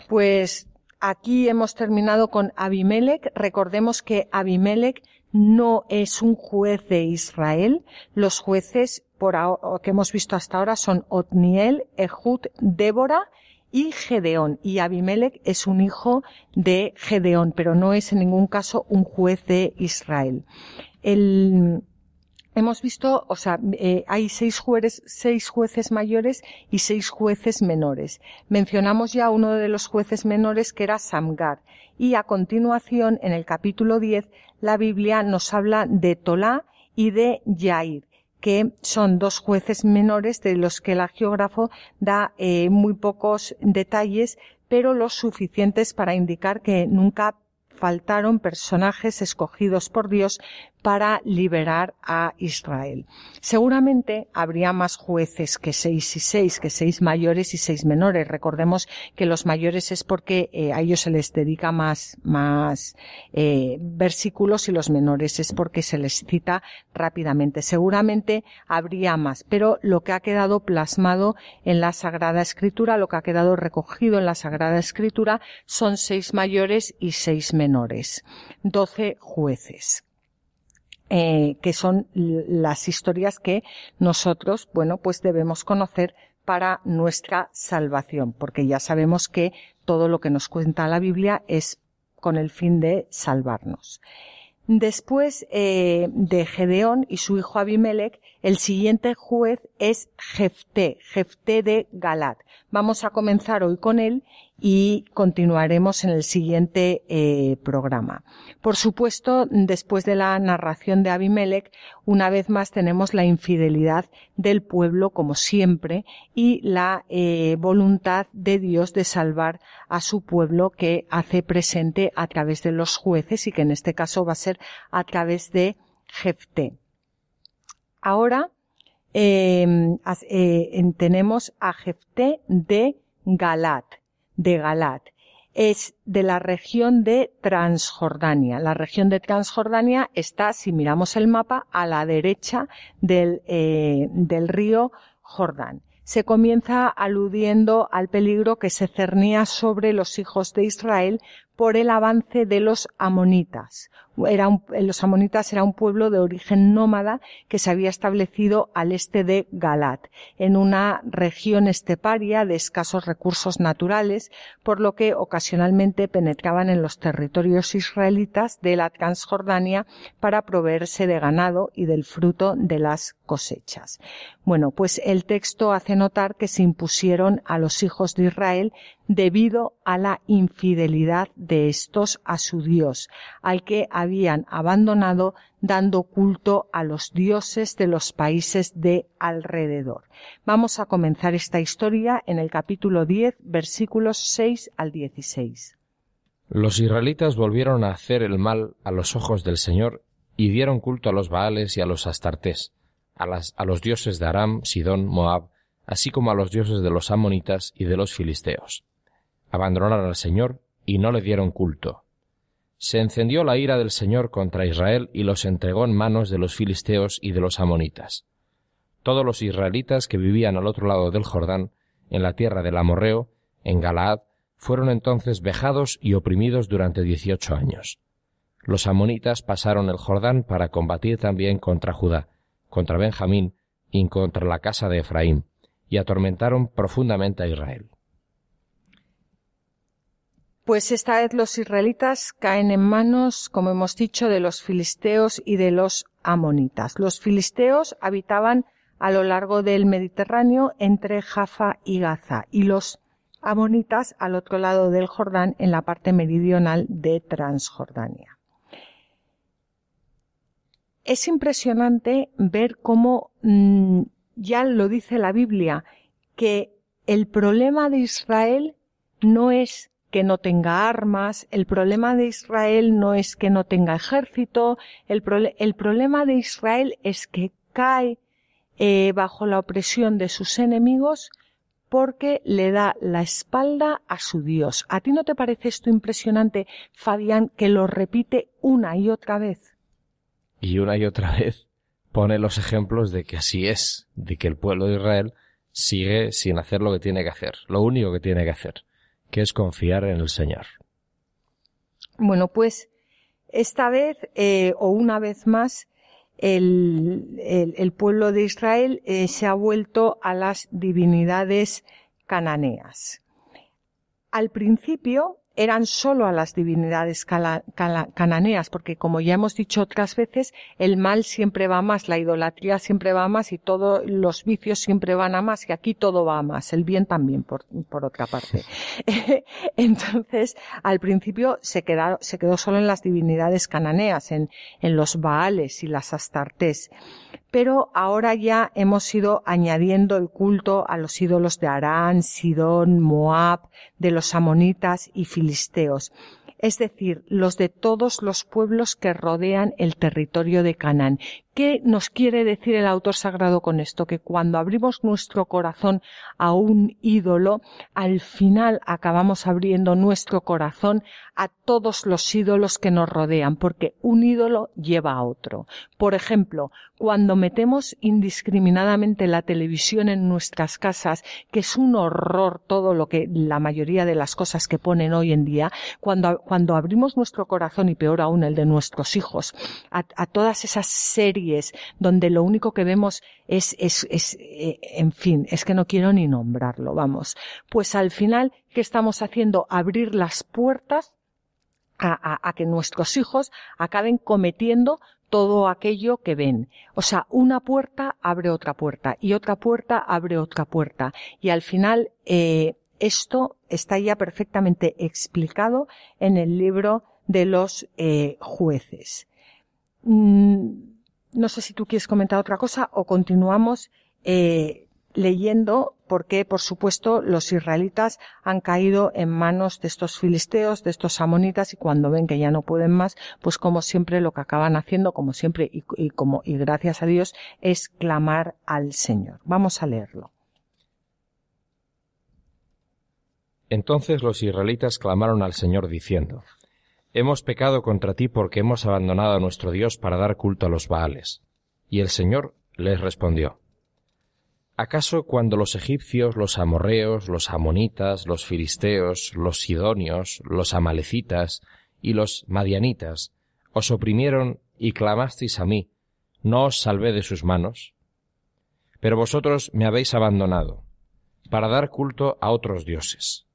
Pues aquí hemos terminado con Abimelech. Recordemos que Abimelech no es un juez de Israel. Los jueces que hemos visto hasta ahora son Otniel, Ehud, Débora y Gedeón. Y Abimelech es un hijo de Gedeón, pero no es en ningún caso un juez de Israel. El, hemos visto, o sea, eh, hay seis jueces, seis jueces mayores y seis jueces menores. Mencionamos ya uno de los jueces menores que era Samgar. Y a continuación, en el capítulo 10, la Biblia nos habla de Tolá y de Yair que son dos jueces menores de los que el geógrafo da eh, muy pocos detalles, pero los suficientes para indicar que nunca faltaron personajes escogidos por Dios para liberar a Israel. Seguramente habría más jueces que seis y seis, que seis mayores y seis menores. Recordemos que los mayores es porque eh, a ellos se les dedica más, más eh, versículos y los menores es porque se les cita rápidamente. Seguramente habría más, pero lo que ha quedado plasmado en la Sagrada Escritura, lo que ha quedado recogido en la Sagrada Escritura son seis mayores y seis menores. Doce jueces. Eh, que son las historias que nosotros, bueno, pues debemos conocer para nuestra salvación, porque ya sabemos que todo lo que nos cuenta la Biblia es con el fin de salvarnos. Después eh, de Gedeón y su hijo Abimelech, el siguiente juez es Jefté, Jefté de Galat. Vamos a comenzar hoy con él y continuaremos en el siguiente eh, programa. Por supuesto, después de la narración de Abimelech, una vez más tenemos la infidelidad del pueblo, como siempre, y la eh, voluntad de Dios de salvar a su pueblo que hace presente a través de los jueces y que en este caso va a ser a través de Jefté. Ahora eh, tenemos a de Galat de Galat. Es de la región de Transjordania. La región de Transjordania está, si miramos el mapa, a la derecha del, eh, del río Jordán se comienza aludiendo al peligro que se cernía sobre los hijos de Israel por el avance de los amonitas. Era los amonitas era un pueblo de origen nómada que se había establecido al este de Galat, en una región esteparia de escasos recursos naturales, por lo que ocasionalmente penetraban en los territorios israelitas de la Transjordania para proveerse de ganado y del fruto de las cosechas. Bueno, pues el texto hace notar que se impusieron a los hijos de Israel debido a la infidelidad de estos a su Dios, al que habían abandonado dando culto a los dioses de los países de alrededor. Vamos a comenzar esta historia en el capítulo 10, versículos 6 al 16. Los israelitas volvieron a hacer el mal a los ojos del Señor y dieron culto a los Baales y a los Astartés, a, a los dioses de Aram, Sidón, Moab, así como a los dioses de los Amonitas y de los Filisteos abandonaron al Señor y no le dieron culto. Se encendió la ira del Señor contra Israel y los entregó en manos de los filisteos y de los amonitas. Todos los israelitas que vivían al otro lado del Jordán, en la tierra del Amorreo, en Galaad, fueron entonces vejados y oprimidos durante dieciocho años. Los amonitas pasaron el Jordán para combatir también contra Judá, contra Benjamín y contra la casa de Efraín, y atormentaron profundamente a Israel. Pues esta vez los israelitas caen en manos, como hemos dicho, de los filisteos y de los amonitas. Los filisteos habitaban a lo largo del Mediterráneo entre Jaffa y Gaza y los amonitas al otro lado del Jordán en la parte meridional de Transjordania. Es impresionante ver cómo mm, ya lo dice la Biblia, que el problema de Israel no es que no tenga armas, el problema de Israel no es que no tenga ejército, el, problema de Israel es que cae eh, bajo la opresión de sus enemigos porque le da la espalda a su Dios. ¿A ti no te parece esto impresionante, Fabián, que lo repite una y otra vez? Y una y otra vez pone los ejemplos de que así es, de que el pueblo de Israel sigue sin hacer lo que tiene que hacer, lo único que tiene que hacer que es confiar en el Señor. Bueno, pues esta vez eh, o una vez más el, pueblo de Israel eh, se ha vuelto a las divinidades cananeas. Al principio eran solo a las divinidades cananeas, porque como ya hemos dicho otras veces, el mal siempre va más, la idolatría siempre va más y todos los vicios siempre van a más y aquí todo va a más, el bien también por, por otra parte. Entonces, al principio se, quedó, se quedó solo en las divinidades cananeas, en, en los Baales y las Astartés pero ahora ya hemos ido añadiendo el culto a los ídolos de Arán, Sidón, Moab, de los amonitas y filisteos es decir, los de todos los pueblos que rodean el territorio de Canaán. ¿Qué nos quiere decir el autor sagrado con esto? Que cuando abrimos nuestro corazón a un ídolo, al final acabamos abriendo nuestro corazón a todos los ídolos que nos rodean, porque un ídolo lleva a otro. Por ejemplo, cuando metemos indiscriminadamente la televisión en nuestras casas, que es un horror todo lo que la mayoría de las cosas que ponen hoy en día, cuando, cuando abrimos nuestro corazón y peor aún el de nuestros hijos, a, a todas esas series donde lo único que vemos es, es, es eh, en fin, es que no quiero ni nombrarlo, vamos. Pues al final, ¿qué estamos haciendo? Abrir las puertas a, a, que nuestros hijos acaben cometiendo todo aquello que ven. O sea, una puerta abre otra puerta y otra puerta abre otra puerta. Y al final, eh, esto está ya perfectamente explicado en el libro de los eh, jueces. Mm, no sé si tú quieres comentar otra cosa o continuamos eh, leyendo porque, por supuesto, los israelitas han caído en manos de estos filisteos, de estos amonitas, y cuando ven que ya no pueden más, pues como siempre lo que acaban haciendo, como siempre y, y como y gracias a Dios, es clamar al Señor. Vamos a leerlo. Entonces los israelitas clamaron al Señor diciendo, Hemos pecado contra ti porque hemos abandonado a nuestro Dios para dar culto a los Baales. Y el Señor les respondió, ¿Acaso cuando los egipcios, los amorreos, los amonitas, los filisteos, los sidonios, los amalecitas y los madianitas os oprimieron y clamasteis a mí, no os salvé de sus manos? Pero vosotros me habéis abandonado, para dar culto a otros dioses.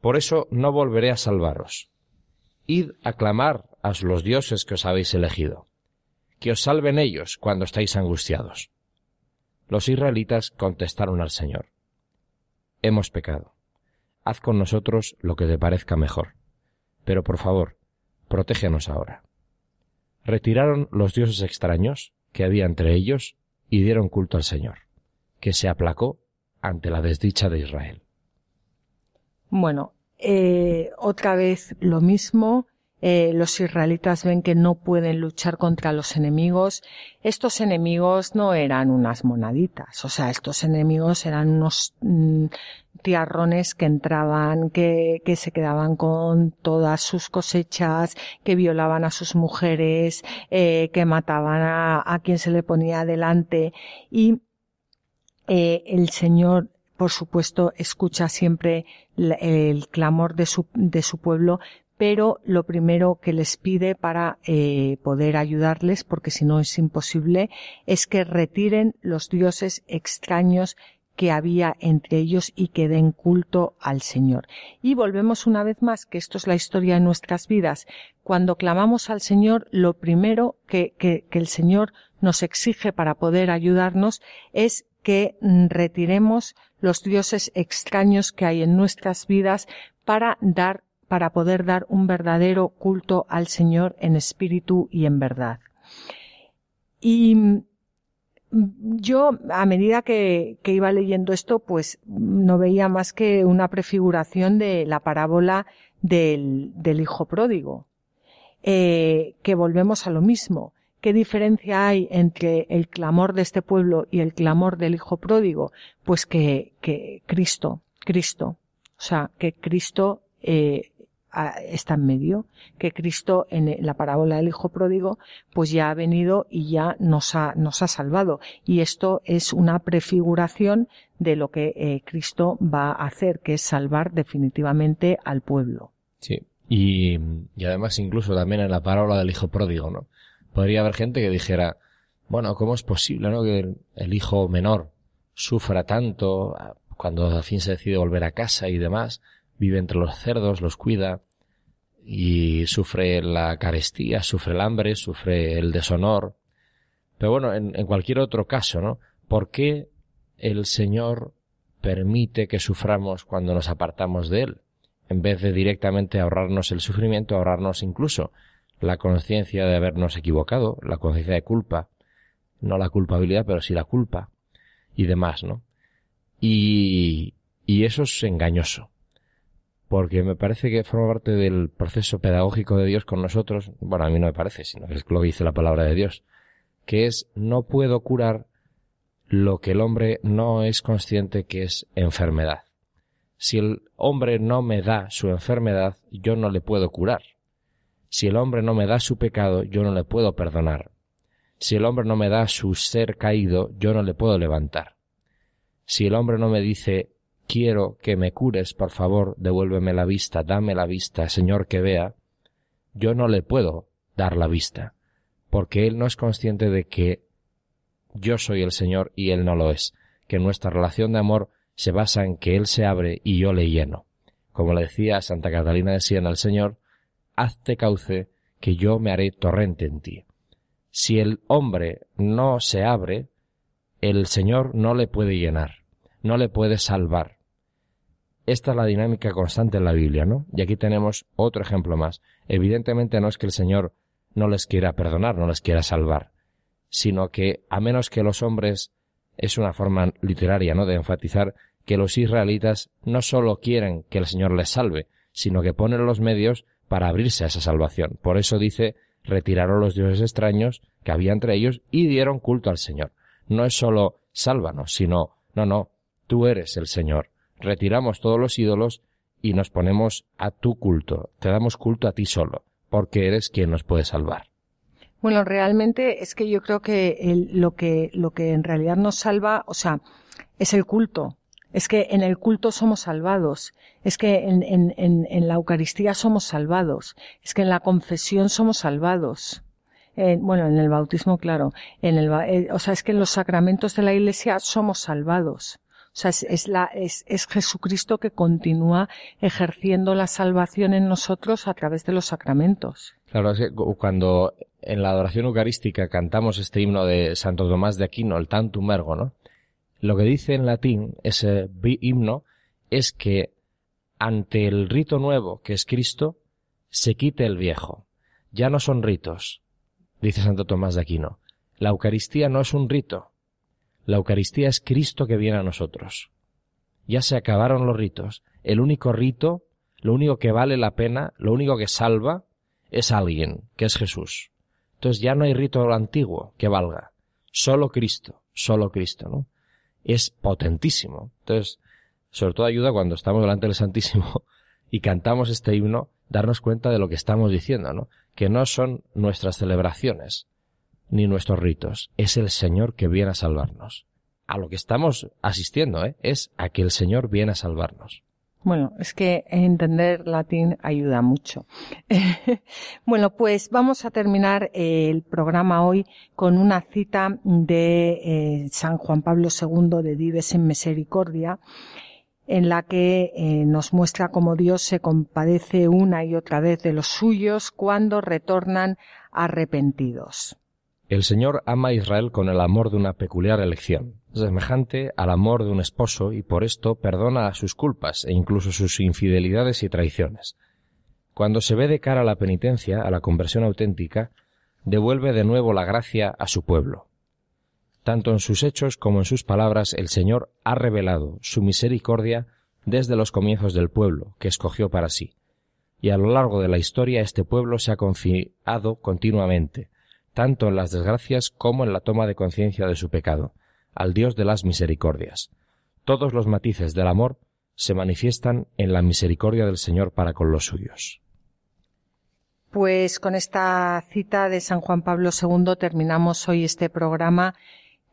Por eso no volveré a salvaros. Id a clamar a los dioses que os habéis elegido, que os salven ellos cuando estáis angustiados. Los israelitas contestaron al Señor, Hemos pecado. Haz con nosotros lo que te parezca mejor. Pero por favor, protégenos ahora. Retiraron los dioses extraños que había entre ellos y dieron culto al Señor, que se aplacó ante la desdicha de Israel. Bueno, eh, otra vez lo mismo, eh, los israelitas ven que no pueden luchar contra los enemigos. Estos enemigos no eran unas monaditas, o sea, estos enemigos eran unos mm, tiarrones que entraban, que, que se quedaban con todas sus cosechas, que violaban a sus mujeres, eh, que mataban a, a, quien se le ponía delante y eh, el Señor por supuesto, escucha siempre el clamor de su, pueblo, pero lo primero que les pide para eh, poder ayudarles, porque si no es imposible, es que retiren los dioses extraños que había entre ellos y que den culto al Señor. Y volvemos una vez más, que esto es la historia de nuestras vidas. Cuando clamamos al Señor, lo primero que, que el Señor nos exige para poder ayudarnos es que retiremos los dioses extraños que hay en nuestras vidas para dar para poder dar un verdadero culto al Señor en espíritu y en verdad. Y mm, yo, a medida que, que, iba leyendo esto, pues no veía más que una prefiguración de la parábola del, del hijo pródigo, eh, que volvemos a lo mismo. ¿Qué diferencia hay entre el clamor de este pueblo y el clamor del hijo pródigo? Pues que, que Cristo, Cristo, o sea, que Cristo eh, está en medio, que Cristo en la parábola del Hijo Pródigo pues ya ha venido y ya nos ha, nos ha salvado. Y esto es una prefiguración de lo que eh, Cristo va a hacer, que es salvar definitivamente al pueblo. Sí, y, y además incluso también en la parábola del Hijo Pródigo, ¿no? Podría haber gente que dijera, bueno, ¿cómo es posible, ¿no? Que el hijo menor sufra tanto cuando al fin se decide volver a casa y demás, vive entre los cerdos, los cuida y sufre la carestía, sufre el hambre, sufre el deshonor. Pero bueno, en, en cualquier otro caso, ¿no? ¿Por qué el Señor permite que suframos cuando nos apartamos de Él? En vez de directamente ahorrarnos el sufrimiento, ahorrarnos incluso la conciencia de habernos equivocado, la conciencia de culpa, no la culpabilidad, pero sí la culpa y demás, ¿no? Y, y eso es engañoso porque me parece que forma parte del proceso pedagógico de Dios con nosotros, bueno, a mí no me parece, sino que es lo que dice la palabra de Dios, que es no puedo curar lo que el hombre no es consciente que es enfermedad. Si el hombre no me da su enfermedad, yo no le puedo curar. Si el hombre no me da su pecado, yo no le puedo perdonar. Si el hombre no me da su ser caído, yo no le puedo levantar. Si el hombre no me dice quiero que me cures, por favor, devuélveme la vista, dame la vista, Señor, que vea, yo no le puedo dar la vista, porque él no es consciente de que yo soy el Señor y él no lo es, que nuestra relación de amor se basa en que él se abre y yo le lleno. Como le decía Santa Catalina de Siena al Señor, hazte cauce que yo me haré torrente en ti. Si el hombre no se abre, el Señor no le puede llenar, no le puede salvar. Esta es la dinámica constante en la Biblia, ¿no? Y aquí tenemos otro ejemplo más. Evidentemente no es que el Señor no les quiera perdonar, no les quiera salvar, sino que a menos que los hombres es una forma literaria, ¿no? de enfatizar que los israelitas no solo quieren que el Señor les salve, sino que ponen los medios para abrirse a esa salvación. Por eso dice retiraron los dioses extraños que había entre ellos y dieron culto al Señor. No es solo sálvanos, sino no, no, tú eres el Señor. Retiramos todos los ídolos y nos ponemos a tu culto, te damos culto a ti solo porque eres quien nos puede salvar. Bueno, realmente es que yo creo que lo que lo que en realidad nos salva, o sea, es el culto. Es que en el culto somos salvados. Es que en, en, en, la Eucaristía somos salvados. Es que en la confesión somos salvados. bueno, en el bautismo, claro. En el, eh, o sea, es que en los sacramentos de la Iglesia somos salvados. O sea, es, la, es, es Jesucristo que continúa ejerciendo la salvación en nosotros a través de los sacramentos. Claro, es que cuando en la adoración eucarística cantamos este himno de Santo Tomás de Aquino, el Tantum Ergo, ¿no? Lo que dice en latín ese himno es que ante el rito nuevo que es Cristo, se quite el viejo. Ya no son ritos, dice Santo Tomás de Aquino. La Eucaristía no es un rito, la Eucaristía es Cristo que viene a nosotros. Ya se acabaron los ritos. El único rito, lo único que vale la pena, lo único que salva, es alguien, que es Jesús. Entonces ya no hay rito antiguo que valga. Solo Cristo, solo Cristo, ¿no? Es potentísimo. Entonces, sobre todo ayuda cuando estamos delante del Santísimo y cantamos este himno, darnos cuenta de lo que estamos diciendo, ¿no? Que no son nuestras celebraciones, ni nuestros ritos. Es el Señor que viene a salvarnos. A lo que estamos asistiendo, ¿eh? es a que el Señor viene a salvarnos. Bueno, es que entender latín ayuda mucho. bueno, pues vamos a terminar el programa hoy con una cita de eh, San Juan Pablo II de Dives en Misericordia, en la que eh, nos muestra cómo Dios se compadece una y otra vez de los suyos cuando retornan arrepentidos. El Señor ama a Israel con el amor de una peculiar elección, semejante al amor de un esposo, y por esto perdona sus culpas e incluso sus infidelidades y traiciones. Cuando se ve de cara a la penitencia, a la conversión auténtica, devuelve de nuevo la gracia a su pueblo. Tanto en sus hechos como en sus palabras el Señor ha revelado su misericordia desde los comienzos del pueblo que escogió para sí. Y a lo largo de la historia este pueblo se ha confiado continuamente, tanto en las desgracias como en la toma de conciencia de su pecado, al Dios de las misericordias. Todos los matices del amor se manifiestan en la misericordia del Señor para con los suyos. Pues con esta cita de San Juan Pablo II terminamos hoy este programa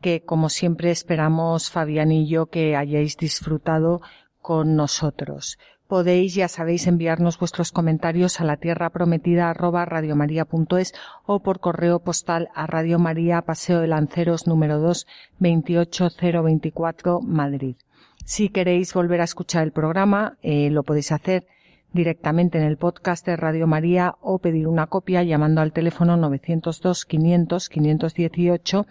que como siempre esperamos Fabián y yo que hayáis disfrutado con nosotros. Podéis, ya sabéis, enviarnos vuestros comentarios a la tierra prometida arroba radiomaria.es o por correo postal a Radio María, Paseo de Lanceros número 2, 28024, Madrid. Si queréis volver a escuchar el programa, eh, lo podéis hacer directamente en el podcast de Radio María o pedir una copia llamando al teléfono 902 500 518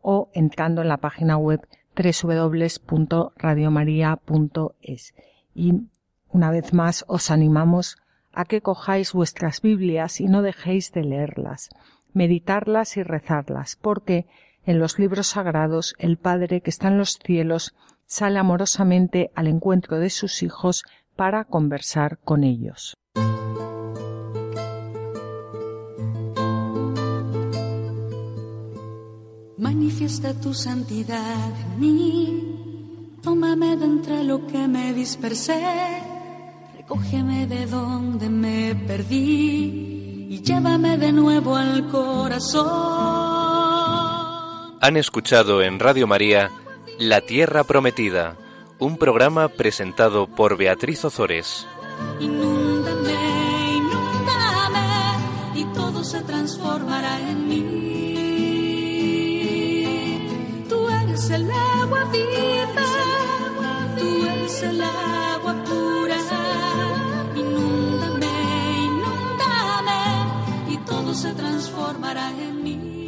o entrando en la página web www.radiomaria.es. Y una vez más os animamos a que cojáis vuestras Biblias y no dejéis de leerlas, meditarlas y rezarlas, porque en los libros sagrados el Padre que está en los cielos sale amorosamente al encuentro de sus hijos para conversar con ellos. Manifiesta tu santidad en mí, tómame de entre lo que me dispersé Cógeme de donde me perdí y llévame de nuevo al corazón. Han escuchado en Radio María La Tierra Prometida, un programa presentado por Beatriz Ozores. Inúndame, inúndame y todo se transformará en mí. Tú eres el agua viva, tú eres el agua pura. se transformará en mí.